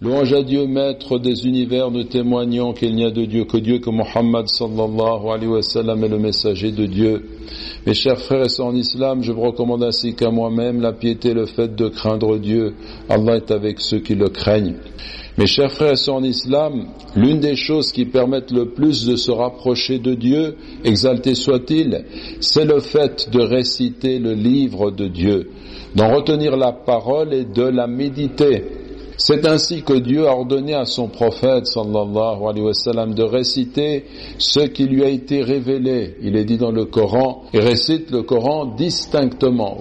Louange à Dieu, maître des univers, nous témoignons qu'il n'y a de Dieu que Dieu, que Mohammed sallallahu alayhi wa sallam est le messager de Dieu. Mes chers frères et sœurs en islam, je vous recommande ainsi qu'à moi-même la piété, le fait de craindre Dieu. Allah est avec ceux qui le craignent. Mes chers frères et sœurs en islam, l'une des choses qui permettent le plus de se rapprocher de Dieu, exalté soit-il, c'est le fait de réciter le livre de Dieu, d'en retenir la parole et de la méditer. C'est ainsi que Dieu a ordonné à son prophète sallallahu alayhi wa de réciter ce qui lui a été révélé. Il est dit dans le Coran, il récite le Coran distinctement.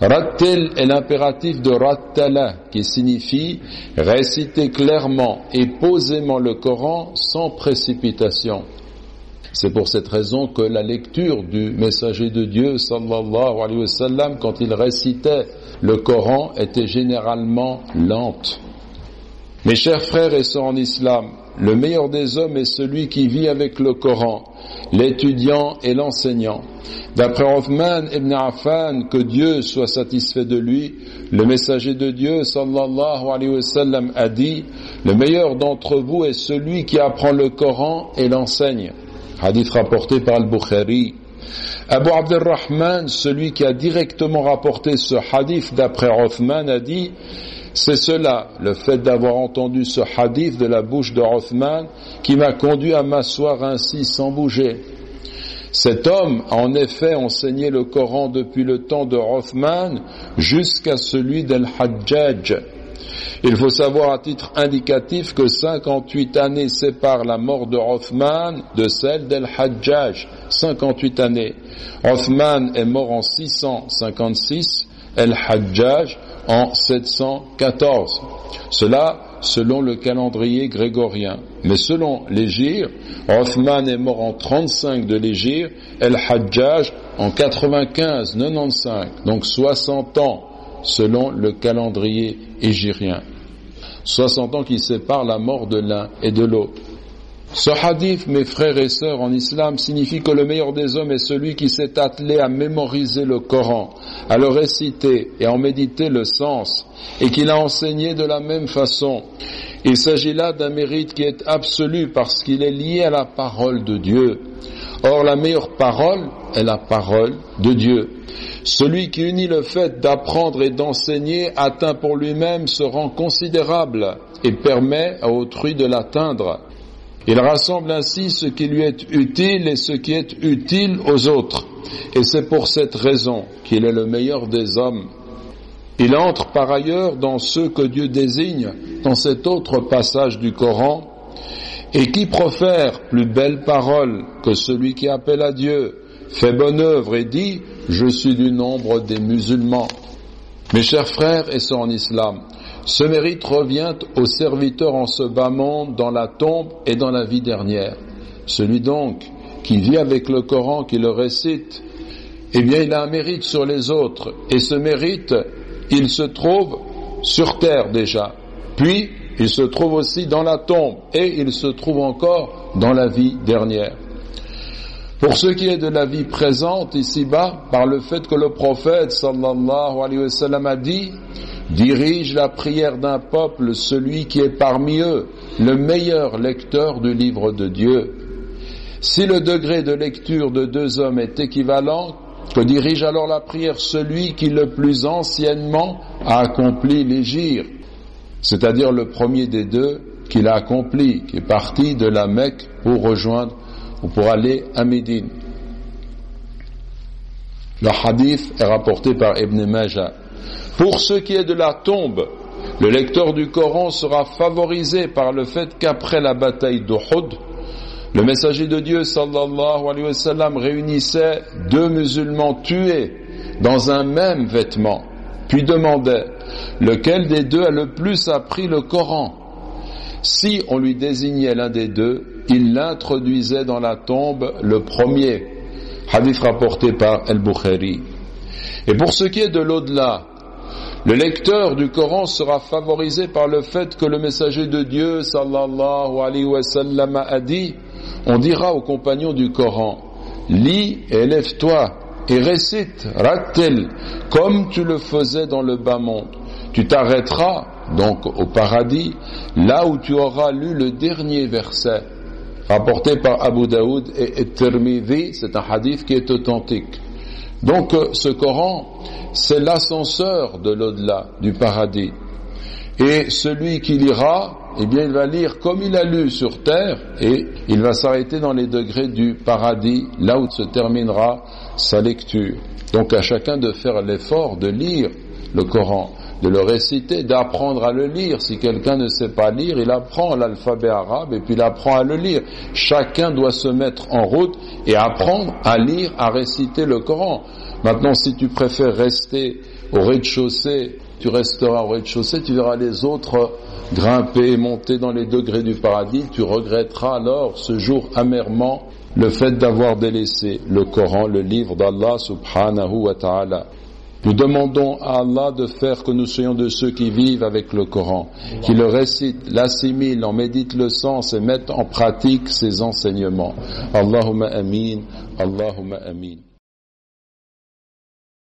Rattil est l'impératif de rattala qui signifie réciter clairement et posément le Coran sans précipitation. C'est pour cette raison que la lecture du messager de Dieu, sallallahu alayhi wa sallam, quand il récitait le Coran, était généralement lente. Mes chers frères et sœurs en islam, le meilleur des hommes est celui qui vit avec le Coran, l'étudiant et l'enseignant. D'après Othman ibn Affan, que Dieu soit satisfait de lui, le messager de Dieu, sallallahu alayhi wa sallam, a dit, le meilleur d'entre vous est celui qui apprend le Coran et l'enseigne. Hadith rapporté par Al-Bukhari. Abu Abdurrahman, celui qui a directement rapporté ce hadith d'après Othman, a dit c'est cela, le fait d'avoir entendu ce hadith de la bouche de Othman, qui m'a conduit à m'asseoir ainsi sans bouger. Cet homme a en effet enseigné le Coran depuis le temps de Othman jusqu'à celui d'Al-Hajjaj. Il faut savoir à titre indicatif que 58 années séparent la mort de Othman de celle d'El-Hajjaj. 58 années. Othman est mort en 656, El-Hajjaj en 714. Cela selon le calendrier grégorien. Mais selon l'Égir, Othman est mort en 35 de l'Égir, El-Hajjaj en 95, 95, donc 60 ans selon le calendrier égyrien. 60 ans qui séparent la mort de l'un et de l'autre. Ce hadith, mes frères et sœurs en islam, signifie que le meilleur des hommes est celui qui s'est attelé à mémoriser le Coran, à le réciter et à en méditer le sens, et qu'il a enseigné de la même façon. Il s'agit là d'un mérite qui est absolu parce qu'il est lié à la parole de Dieu. Or, la meilleure parole est la parole de Dieu. Celui qui unit le fait d'apprendre et d'enseigner atteint pour lui-même ce rang considérable et permet à autrui de l'atteindre. Il rassemble ainsi ce qui lui est utile et ce qui est utile aux autres. Et c'est pour cette raison qu'il est le meilleur des hommes. Il entre par ailleurs dans ceux que Dieu désigne dans cet autre passage du Coran, et qui profère plus belle parole que celui qui appelle à Dieu, fait bonne œuvre et dit je suis du nombre des musulmans. Mes chers frères et sœurs en islam, ce mérite revient au serviteur en ce bas monde, dans la tombe et dans la vie dernière. Celui donc qui vit avec le Coran, qui le récite, eh bien il a un mérite sur les autres. Et ce mérite, il se trouve sur terre déjà. Puis, il se trouve aussi dans la tombe et il se trouve encore dans la vie dernière. Pour ce qui est de la vie présente ici-bas, par le fait que le prophète sallallahu alayhi wa a dit, dirige la prière d'un peuple celui qui est parmi eux, le meilleur lecteur du livre de Dieu. Si le degré de lecture de deux hommes est équivalent, que dirige alors la prière celui qui le plus anciennement a accompli l'égir, c'est-à-dire le premier des deux qui l'a accompli, qui est parti de la Mecque pour rejoindre ou pour aller à Médine. Le hadith est rapporté par Ibn Majah. Pour ce qui est de la tombe, le lecteur du Coran sera favorisé par le fait qu'après la bataille d'Uhud, le messager de Dieu sallallahu alayhi wa sallam réunissait deux musulmans tués dans un même vêtement, puis demandait lequel des deux a le plus appris le Coran? Si on lui désignait l'un des deux, il l'introduisait dans la tombe le premier. Hadith rapporté par El-Bukhari. Et pour ce qui est de l'au-delà, le lecteur du Coran sera favorisé par le fait que le messager de Dieu, sallallahu alayhi wa sallam, a dit, on dira aux compagnons du Coran, lis et lève-toi et récite, rattel, comme tu le faisais dans le bas monde. tu t'arrêteras donc au paradis là où tu auras lu le dernier verset rapporté par Abu Daoud et Tirmidhi, c'est un hadith qui est authentique. Donc euh, ce Coran, c'est l'ascenseur de l'au-delà, du paradis. Et celui qui lira, eh bien il va lire comme il a lu sur terre et il va s'arrêter dans les degrés du paradis, là où se terminera sa lecture. Donc à chacun de faire l'effort de lire le Coran de le réciter, d'apprendre à le lire. Si quelqu'un ne sait pas lire, il apprend l'alphabet arabe et puis il apprend à le lire. Chacun doit se mettre en route et apprendre à lire, à réciter le Coran. Maintenant, si tu préfères rester au rez-de-chaussée, tu resteras au rez-de-chaussée, tu verras les autres grimper et monter dans les degrés du paradis, tu regretteras alors ce jour amèrement le fait d'avoir délaissé le Coran, le livre d'Allah subhanahu wa ta'ala. Nous demandons à Allah de faire que nous soyons de ceux qui vivent avec le Coran, qui le récitent, l'assimilent, en méditent le sens et mettent en pratique ses enseignements. Allahumma amin, Allahumma amin.